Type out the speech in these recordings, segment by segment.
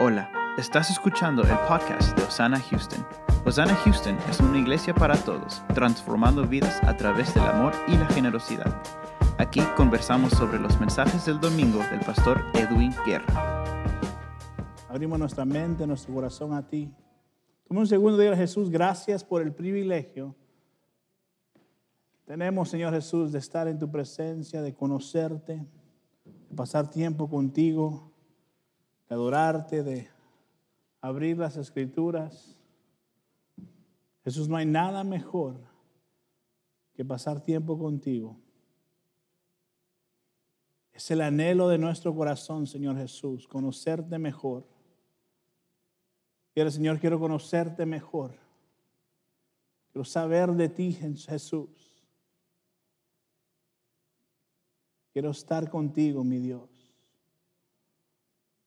Hola, estás escuchando el podcast de Osana Houston. Osana Houston es una iglesia para todos, transformando vidas a través del amor y la generosidad. Aquí conversamos sobre los mensajes del domingo del pastor Edwin Guerra. Abrimos nuestra mente, nuestro corazón a ti. Toma un segundo y a Jesús, gracias por el privilegio. Tenemos, Señor Jesús, de estar en tu presencia, de conocerte, de pasar tiempo contigo de adorarte, de abrir las escrituras. Jesús, no hay nada mejor que pasar tiempo contigo. Es el anhelo de nuestro corazón, Señor Jesús, conocerte mejor. Quiero, Señor, quiero conocerte mejor. Quiero saber de ti, Jesús. Quiero estar contigo, mi Dios.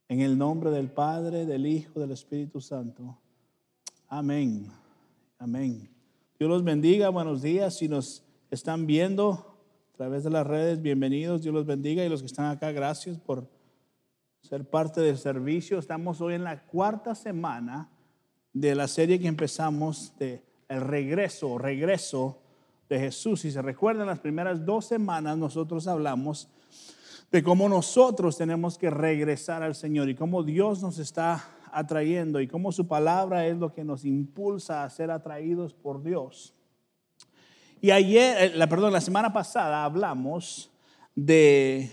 En el nombre del Padre, del Hijo, del Espíritu Santo. Amén. Amén. Dios los bendiga. Buenos días. Si nos están viendo a través de las redes, bienvenidos. Dios los bendiga. Y los que están acá, gracias por ser parte del servicio. Estamos hoy en la cuarta semana de la serie que empezamos de el regreso, regreso de Jesús. Si se recuerdan, las primeras dos semanas nosotros hablamos de cómo nosotros tenemos que regresar al Señor y cómo Dios nos está atrayendo y cómo su palabra es lo que nos impulsa a ser atraídos por Dios. Y ayer, eh, la, perdón, la semana pasada hablamos de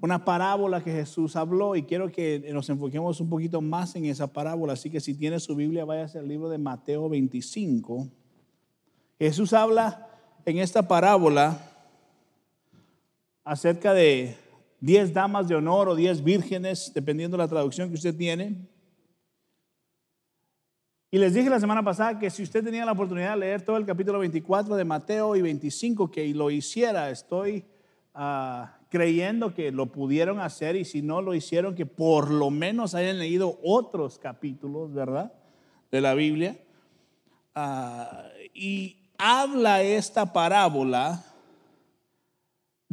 una parábola que Jesús habló y quiero que nos enfoquemos un poquito más en esa parábola. Así que si tiene su Biblia, vaya al libro de Mateo 25. Jesús habla en esta parábola acerca de 10 damas de honor o 10 vírgenes, dependiendo de la traducción que usted tiene. Y les dije la semana pasada que si usted tenía la oportunidad de leer todo el capítulo 24 de Mateo y 25, que lo hiciera, estoy ah, creyendo que lo pudieron hacer y si no lo hicieron, que por lo menos hayan leído otros capítulos, ¿verdad? De la Biblia. Ah, y habla esta parábola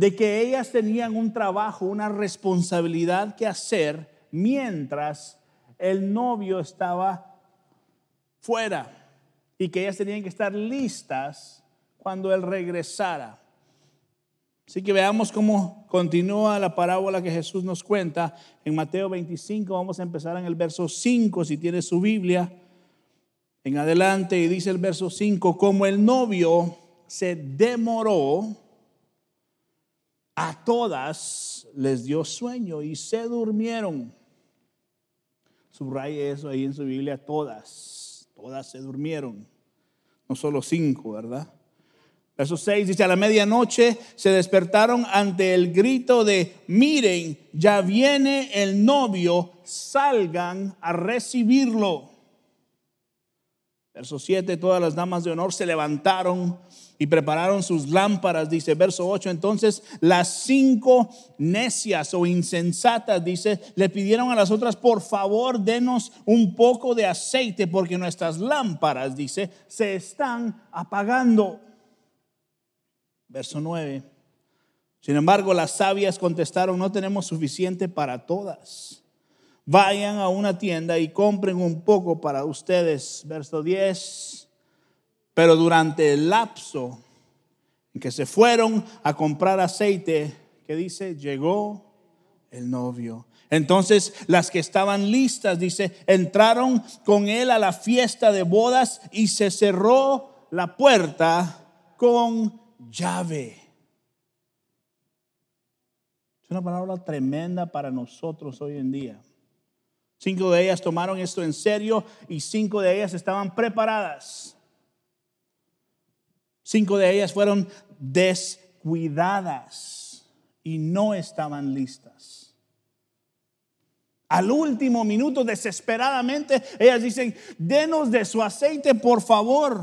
de que ellas tenían un trabajo, una responsabilidad que hacer mientras el novio estaba fuera y que ellas tenían que estar listas cuando él regresara. Así que veamos cómo continúa la parábola que Jesús nos cuenta en Mateo 25. Vamos a empezar en el verso 5, si tiene su Biblia, en adelante, y dice el verso 5, como el novio se demoró, a todas les dio sueño y se durmieron. Subraye eso ahí en su Biblia, todas, todas se durmieron. No solo cinco, ¿verdad? Verso 6 dice, a la medianoche se despertaron ante el grito de, miren, ya viene el novio, salgan a recibirlo. Verso 7, todas las damas de honor se levantaron y prepararon sus lámparas, dice verso 8. Entonces las cinco necias o insensatas, dice, le pidieron a las otras, por favor, denos un poco de aceite porque nuestras lámparas, dice, se están apagando. Verso 9. Sin embargo, las sabias contestaron, no tenemos suficiente para todas. Vayan a una tienda y compren un poco para ustedes. Verso 10 pero durante el lapso en que se fueron a comprar aceite, que dice, llegó el novio. Entonces las que estaban listas, dice, entraron con él a la fiesta de bodas y se cerró la puerta con llave. Es una palabra tremenda para nosotros hoy en día. Cinco de ellas tomaron esto en serio y cinco de ellas estaban preparadas. Cinco de ellas fueron descuidadas y no estaban listas. Al último minuto, desesperadamente, ellas dicen, denos de su aceite, por favor.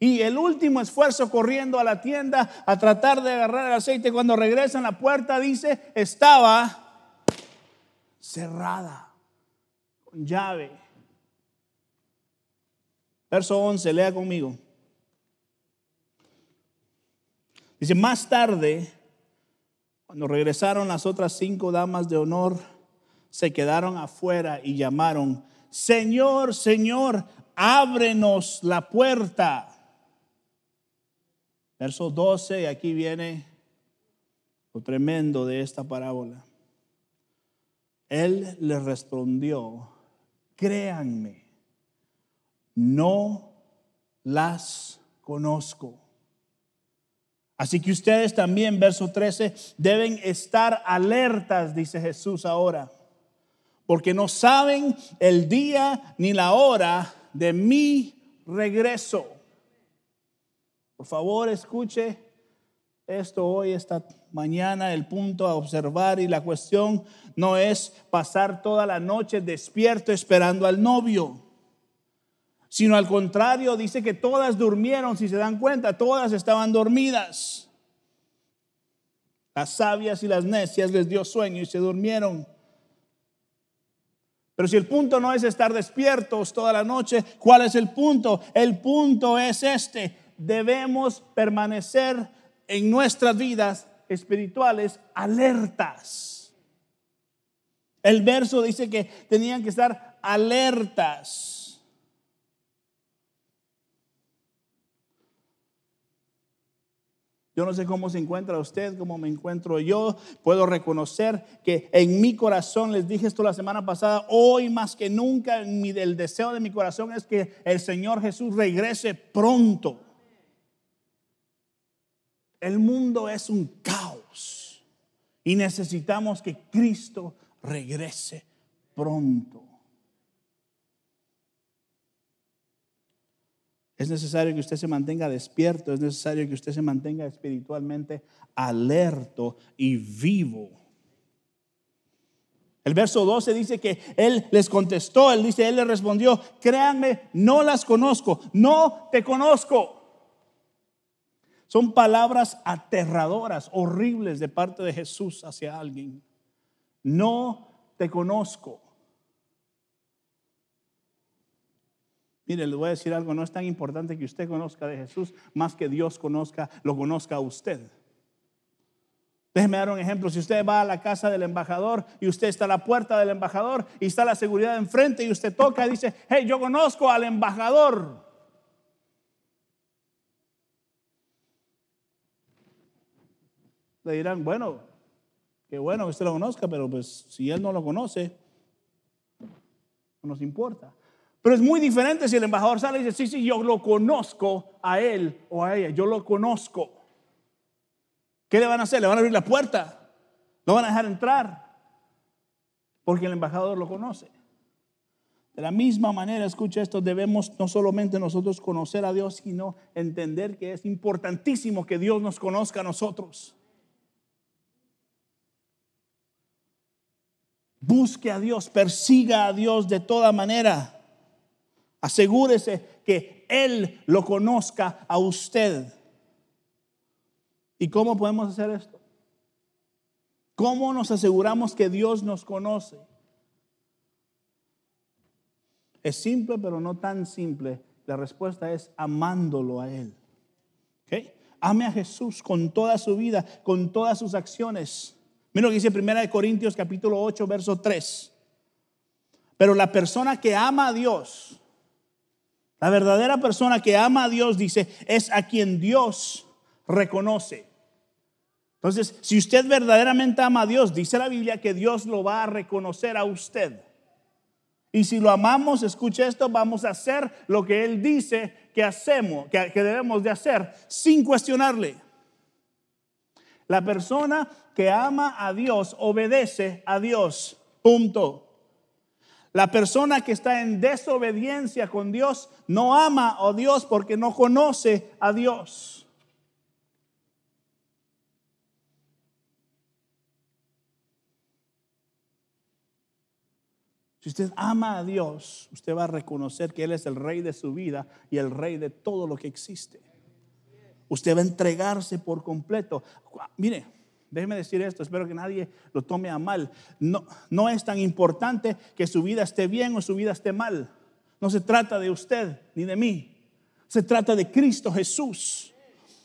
Y el último esfuerzo corriendo a la tienda a tratar de agarrar el aceite, cuando regresan la puerta, dice, estaba cerrada, llave. Verso 11, lea conmigo. Dice, más tarde, cuando regresaron las otras cinco damas de honor, se quedaron afuera y llamaron, Señor, Señor, ábrenos la puerta. Verso 12, y aquí viene lo tremendo de esta parábola. Él le respondió, créanme, no las conozco. Así que ustedes también, verso 13, deben estar alertas, dice Jesús ahora, porque no saben el día ni la hora de mi regreso. Por favor, escuche esto hoy, esta mañana, el punto a observar y la cuestión no es pasar toda la noche despierto esperando al novio sino al contrario, dice que todas durmieron, si se dan cuenta, todas estaban dormidas. Las sabias y las necias les dio sueño y se durmieron. Pero si el punto no es estar despiertos toda la noche, ¿cuál es el punto? El punto es este. Debemos permanecer en nuestras vidas espirituales alertas. El verso dice que tenían que estar alertas. Yo no sé cómo se encuentra usted, cómo me encuentro yo. Puedo reconocer que en mi corazón, les dije esto la semana pasada, hoy más que nunca, el deseo de mi corazón es que el Señor Jesús regrese pronto. El mundo es un caos y necesitamos que Cristo regrese pronto. Es necesario que usted se mantenga despierto, es necesario que usted se mantenga espiritualmente alerto y vivo. El verso 12 dice que él les contestó, él dice, él le respondió, créanme, no las conozco, no te conozco. Son palabras aterradoras, horribles de parte de Jesús hacia alguien. No te conozco. Mire, le voy a decir algo, no es tan importante que usted conozca de Jesús más que Dios conozca, lo conozca a usted. Déjeme dar un ejemplo. Si usted va a la casa del embajador y usted está a la puerta del embajador y está la seguridad enfrente y usted toca y dice, hey, yo conozco al embajador. Le dirán, bueno, qué bueno que usted lo conozca, pero pues si él no lo conoce, no nos importa. Pero es muy diferente si el embajador sale y dice, sí, sí, yo lo conozco a él o a ella, yo lo conozco. ¿Qué le van a hacer? ¿Le van a abrir la puerta? ¿Lo van a dejar entrar? Porque el embajador lo conoce. De la misma manera, escucha esto, debemos no solamente nosotros conocer a Dios, sino entender que es importantísimo que Dios nos conozca a nosotros. Busque a Dios, persiga a Dios de toda manera. Asegúrese que Él lo conozca a usted. ¿Y cómo podemos hacer esto? ¿Cómo nos aseguramos que Dios nos conoce? Es simple, pero no tan simple. La respuesta es amándolo a Él. Ame a Jesús con toda su vida, con todas sus acciones. Mira lo que dice 1 Corintios capítulo 8, verso 3. Pero la persona que ama a Dios, la verdadera persona que ama a Dios, dice, es a quien Dios reconoce. Entonces, si usted verdaderamente ama a Dios, dice la Biblia que Dios lo va a reconocer a usted. Y si lo amamos, escuche esto, vamos a hacer lo que Él dice que hacemos, que, que debemos de hacer, sin cuestionarle. La persona que ama a Dios obedece a Dios. Punto. La persona que está en desobediencia con Dios no ama a Dios porque no conoce a Dios. Si usted ama a Dios, usted va a reconocer que Él es el rey de su vida y el rey de todo lo que existe. Usted va a entregarse por completo. Mire, Déjeme decir esto, espero que nadie lo tome a mal. No, no es tan importante que su vida esté bien o su vida esté mal. No se trata de usted ni de mí. Se trata de Cristo Jesús.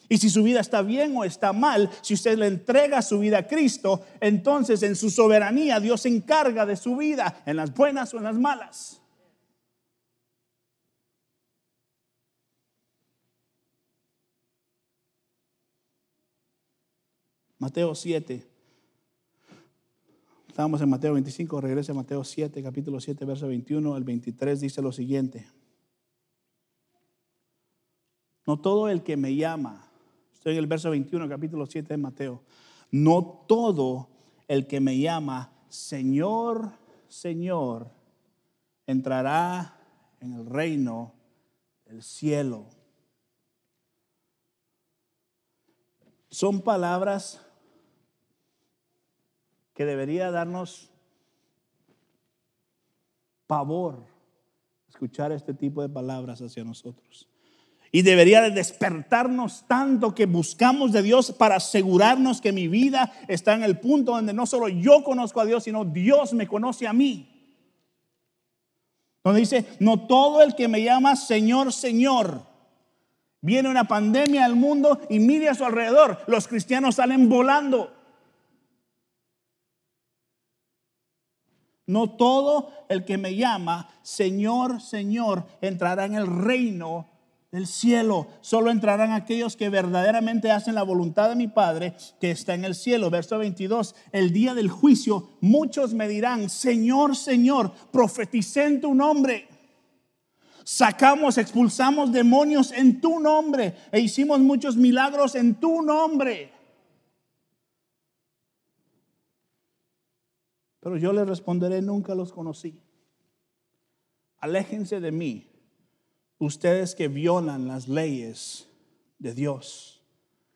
Y si su vida está bien o está mal, si usted le entrega su vida a Cristo, entonces en su soberanía Dios se encarga de su vida, en las buenas o en las malas. Mateo 7. Estábamos en Mateo 25, regresa a Mateo 7, capítulo 7, verso 21 al 23, dice lo siguiente. No todo el que me llama, estoy en el verso 21, capítulo 7 de Mateo, no todo el que me llama Señor, Señor, entrará en el reino del cielo. Son palabras que debería darnos pavor escuchar este tipo de palabras hacia nosotros. Y debería de despertarnos tanto que buscamos de Dios para asegurarnos que mi vida está en el punto donde no solo yo conozco a Dios, sino Dios me conoce a mí. Donde dice, no todo el que me llama Señor, Señor. Viene una pandemia al mundo y mire a su alrededor. Los cristianos salen volando. No todo el que me llama Señor, Señor entrará en el reino del cielo. Solo entrarán aquellos que verdaderamente hacen la voluntad de mi Padre que está en el cielo. Verso 22. El día del juicio muchos me dirán, Señor, Señor, profeticé en tu nombre. Sacamos, expulsamos demonios en tu nombre e hicimos muchos milagros en tu nombre. Pero yo le responderé, nunca los conocí. Aléjense de mí, ustedes que violan las leyes de Dios.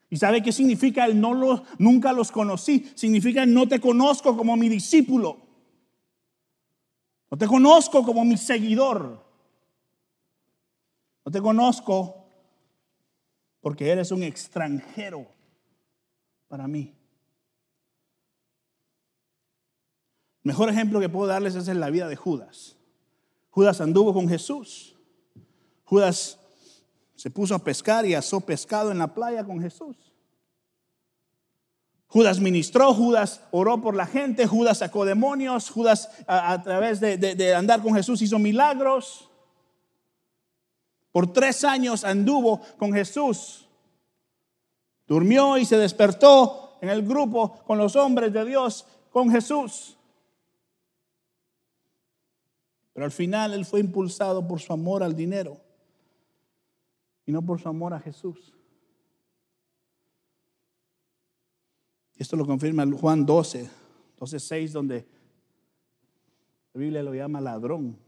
¿Y sabe qué significa el no los, nunca los conocí? Significa no te conozco como mi discípulo. No te conozco como mi seguidor. No te conozco porque eres un extranjero para mí. Mejor ejemplo que puedo darles es en la vida de Judas. Judas anduvo con Jesús. Judas se puso a pescar y asó pescado en la playa con Jesús. Judas ministró, Judas oró por la gente, Judas sacó demonios, Judas a, través de, de andar con Jesús hizo milagros. Por tres años anduvo con Jesús. Durmió y se despertó en el grupo con los hombres de Dios, con Jesús. Pero al final él fue impulsado por su amor al dinero y no por su amor a Jesús. Esto lo confirma Juan 12, 12, 6, donde la Biblia lo llama ladrón.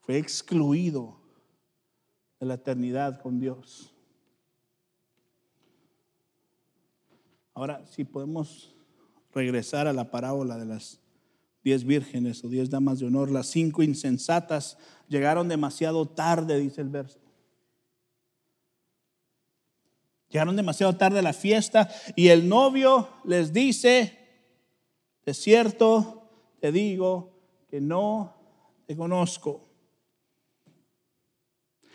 Fue excluido de la eternidad con Dios. Ahora, si podemos regresar a la parábola de las diez vírgenes o diez damas de honor, las cinco insensatas llegaron demasiado tarde, dice el verso. Llegaron demasiado tarde a la fiesta y el novio les dice, de cierto te digo que no te conozco.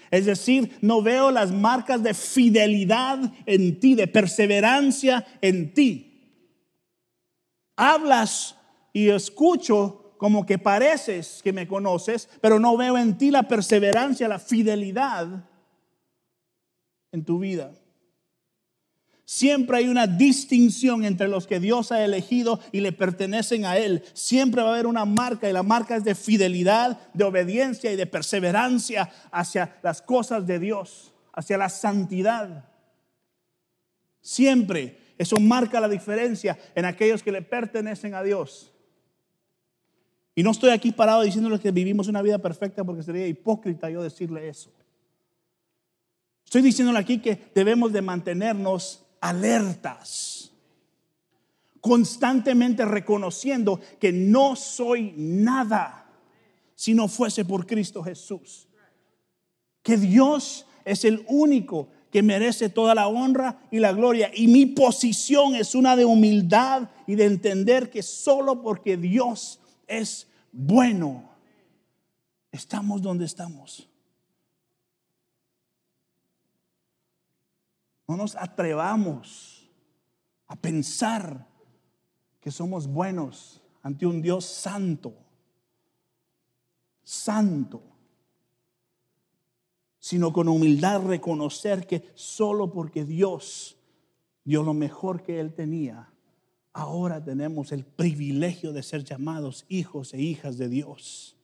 Es decir, no veo las marcas de fidelidad en ti, de perseverancia en ti. Hablas y escucho como que pareces que me conoces, pero no veo en ti la perseverancia, la fidelidad en tu vida. Siempre hay una distinción entre los que Dios ha elegido y le pertenecen a Él. Siempre va a haber una marca y la marca es de fidelidad, de obediencia y de perseverancia hacia las cosas de Dios, hacia la santidad. Siempre eso marca la diferencia en aquellos que le pertenecen a Dios. Y no estoy aquí parado diciéndole que vivimos una vida perfecta porque sería hipócrita yo decirle eso. Estoy diciéndole aquí que debemos de mantenernos alertas, constantemente reconociendo que no soy nada si no fuese por Cristo Jesús. Que Dios es el único que merece toda la honra y la gloria. Y mi posición es una de humildad y de entender que solo porque Dios es bueno, estamos donde estamos. No nos atrevamos a pensar que somos buenos ante un Dios santo. Santo. Sino con humildad reconocer que solo porque Dios dio lo mejor que Él tenía, ahora tenemos el privilegio de ser llamados hijos e hijas de Dios.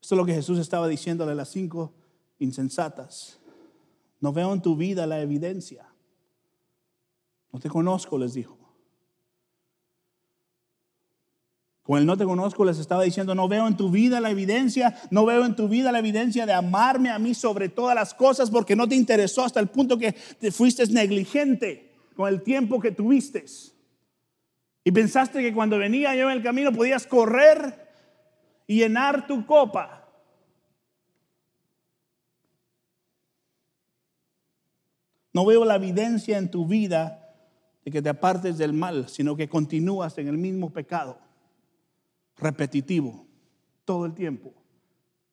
Esto es lo que Jesús estaba diciéndole a las cinco insensatas. No veo en tu vida la evidencia. No te conozco, les dijo. Con el no te conozco les estaba diciendo, no veo en tu vida la evidencia, no veo en tu vida la evidencia de amarme a mí sobre todas las cosas porque no te interesó hasta el punto que te fuiste negligente con el tiempo que tuviste. Y pensaste que cuando venía yo en el camino podías correr y llenar tu copa. No veo la evidencia en tu vida de que te apartes del mal, sino que continúas en el mismo pecado, repetitivo, todo el tiempo.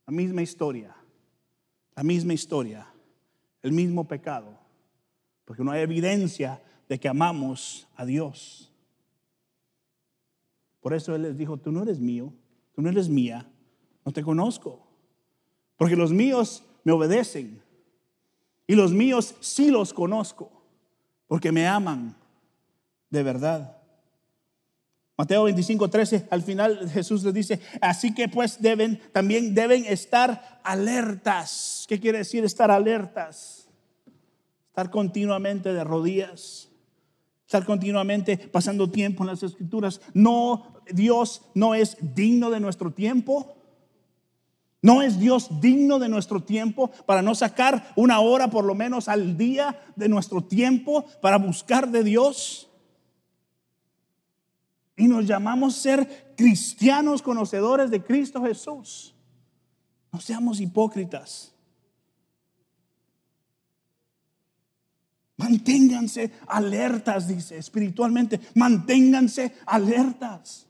La misma historia, la misma historia, el mismo pecado, porque no hay evidencia de que amamos a Dios. Por eso Él les dijo, tú no eres mío, tú no eres mía, no te conozco, porque los míos me obedecen y los míos sí los conozco, porque me aman de verdad. Mateo 25, 13, al final Jesús les dice, así que pues deben, también deben estar alertas. ¿Qué quiere decir estar alertas? Estar continuamente de rodillas, estar continuamente pasando tiempo en las escrituras. No, Dios no es digno de nuestro tiempo. ¿No es Dios digno de nuestro tiempo para no sacar una hora por lo menos al día de nuestro tiempo para buscar de Dios? Y nos llamamos ser cristianos conocedores de Cristo Jesús. No seamos hipócritas. Manténganse alertas, dice espiritualmente. Manténganse alertas.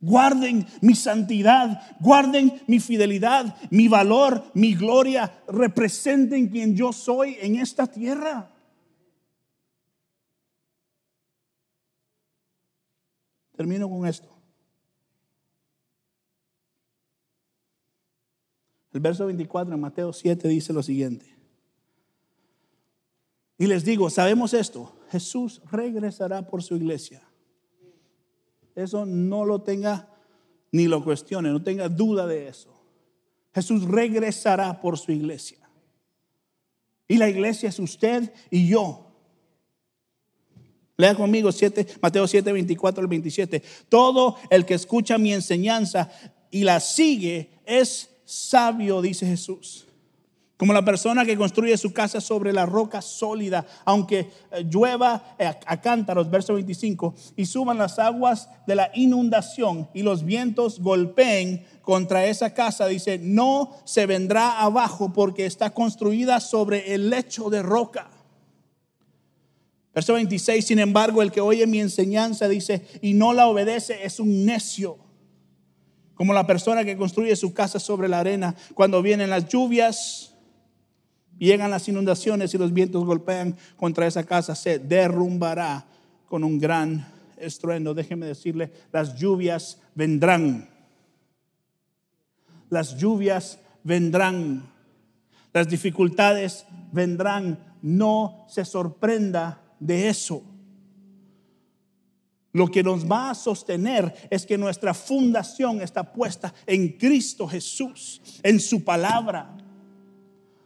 Guarden mi santidad, guarden mi fidelidad, mi valor, mi gloria. Representen quien yo soy en esta tierra. Termino con esto. El verso 24 en Mateo 7 dice lo siguiente. Y les digo, sabemos esto, Jesús regresará por su iglesia. Eso no lo tenga ni lo cuestione, no tenga duda de eso. Jesús regresará por su iglesia. Y la iglesia es usted y yo. Lea conmigo 7, Mateo 7, 24 al 27. Todo el que escucha mi enseñanza y la sigue es sabio, dice Jesús. Como la persona que construye su casa sobre la roca sólida, aunque eh, llueva eh, a cántaros, verso 25, y suban las aguas de la inundación y los vientos golpeen contra esa casa, dice, no se vendrá abajo porque está construida sobre el lecho de roca. Verso 26, sin embargo, el que oye mi enseñanza dice y no la obedece es un necio. Como la persona que construye su casa sobre la arena. Cuando vienen las lluvias, llegan las inundaciones y los vientos golpean contra esa casa, se derrumbará con un gran estruendo. Déjeme decirle, las lluvias vendrán. Las lluvias vendrán. Las dificultades vendrán. No se sorprenda de eso. Lo que nos va a sostener es que nuestra fundación está puesta en Cristo Jesús, en su palabra.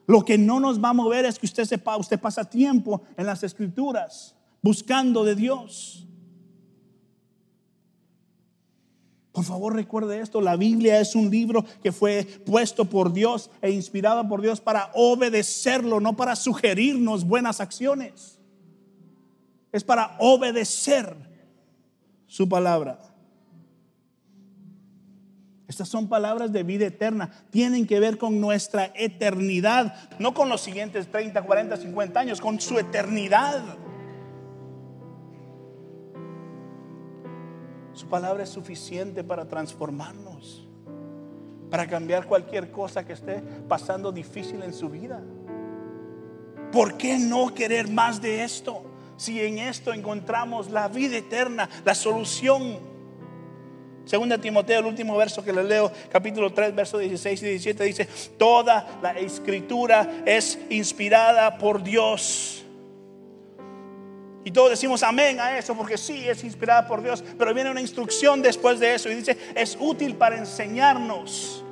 Lo que no nos va a mover es que usted sepa, usted pasa tiempo en las escrituras buscando de Dios. Por favor, recuerde esto, la Biblia es un libro que fue puesto por Dios e inspirado por Dios para obedecerlo, no para sugerirnos buenas acciones es para obedecer su palabra. Estas son palabras de vida eterna. Tienen que ver con nuestra eternidad, no con los siguientes 30, 40, 50 años, con su eternidad. Su palabra es suficiente para transformarnos. para cambiar cualquier cosa que esté pasando difícil en su vida. ¿Por qué no querer más de esto? Si en esto encontramos la vida eterna, la solución. Segunda Timoteo, el último verso que le leo, capítulo 3, verso 16 y 17, dice, toda la escritura es inspirada por Dios. Y todos decimos amén a eso, porque sí es inspirada por Dios, pero viene una instrucción después de eso y dice, es útil para enseñarnos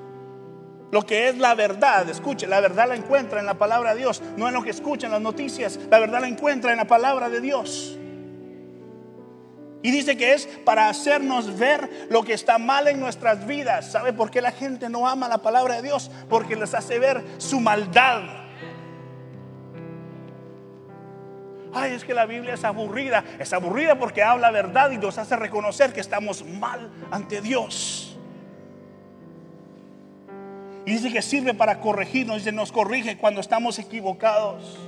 lo que es la verdad. Escuche, la verdad la encuentra en la palabra de Dios, no en lo que escucha en las noticias, la verdad la encuentra en la palabra de Dios. Y dice que es para hacernos ver lo que está mal en nuestras vidas. ¿Sabe por qué la gente no ama la palabra de Dios? Porque les hace ver su maldad. Ay, es que la Biblia es aburrida. Es aburrida porque habla verdad y nos hace reconocer que estamos mal ante Dios. Y dice que sirve para corregirnos, dice, nos corrige cuando estamos equivocados.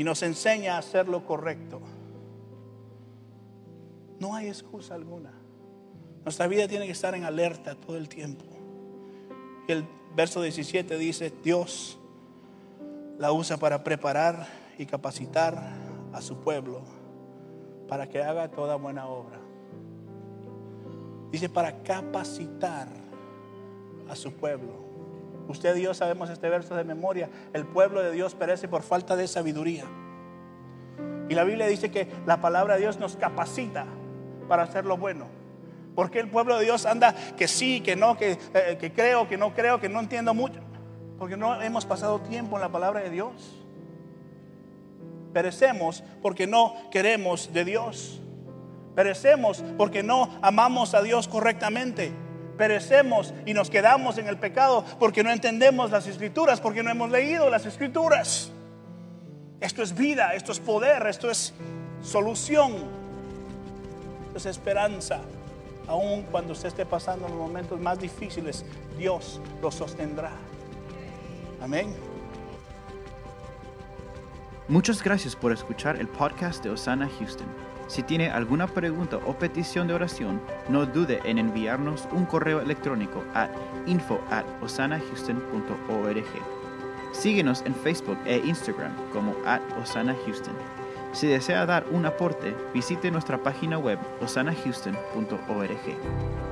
y nos enseña a hacer lo correcto. No hay excusa alguna. Nuestra vida tiene que estar en alerta todo el tiempo. Y el verso 17 dice, Dios la usa para preparar y capacitar a su pueblo para que haga toda buena obra. Dice para capacitar a su pueblo. Usted y yo sabemos este verso de memoria. El pueblo de Dios perece por falta de sabiduría. Y la Biblia dice que la palabra de Dios nos capacita para hacer lo bueno. Porque el pueblo de Dios anda que sí, que no, que, eh, que creo, que no creo, que no entiendo mucho. Porque no hemos pasado tiempo en la palabra de Dios. Perecemos porque no queremos de Dios. Perecemos porque no amamos a Dios correctamente perecemos y nos quedamos en el pecado porque no entendemos las escrituras, porque no hemos leído las escrituras. Esto es vida, esto es poder, esto es solución, esto es esperanza. Aun cuando usted esté pasando los momentos más difíciles, Dios lo sostendrá. Amén. Muchas gracias por escuchar el podcast de Osana Houston. Si tiene alguna pregunta o petición de oración, no dude en enviarnos un correo electrónico a info at Síguenos en Facebook e Instagram como at Osana Houston. Si desea dar un aporte, visite nuestra página web osanahouston.org.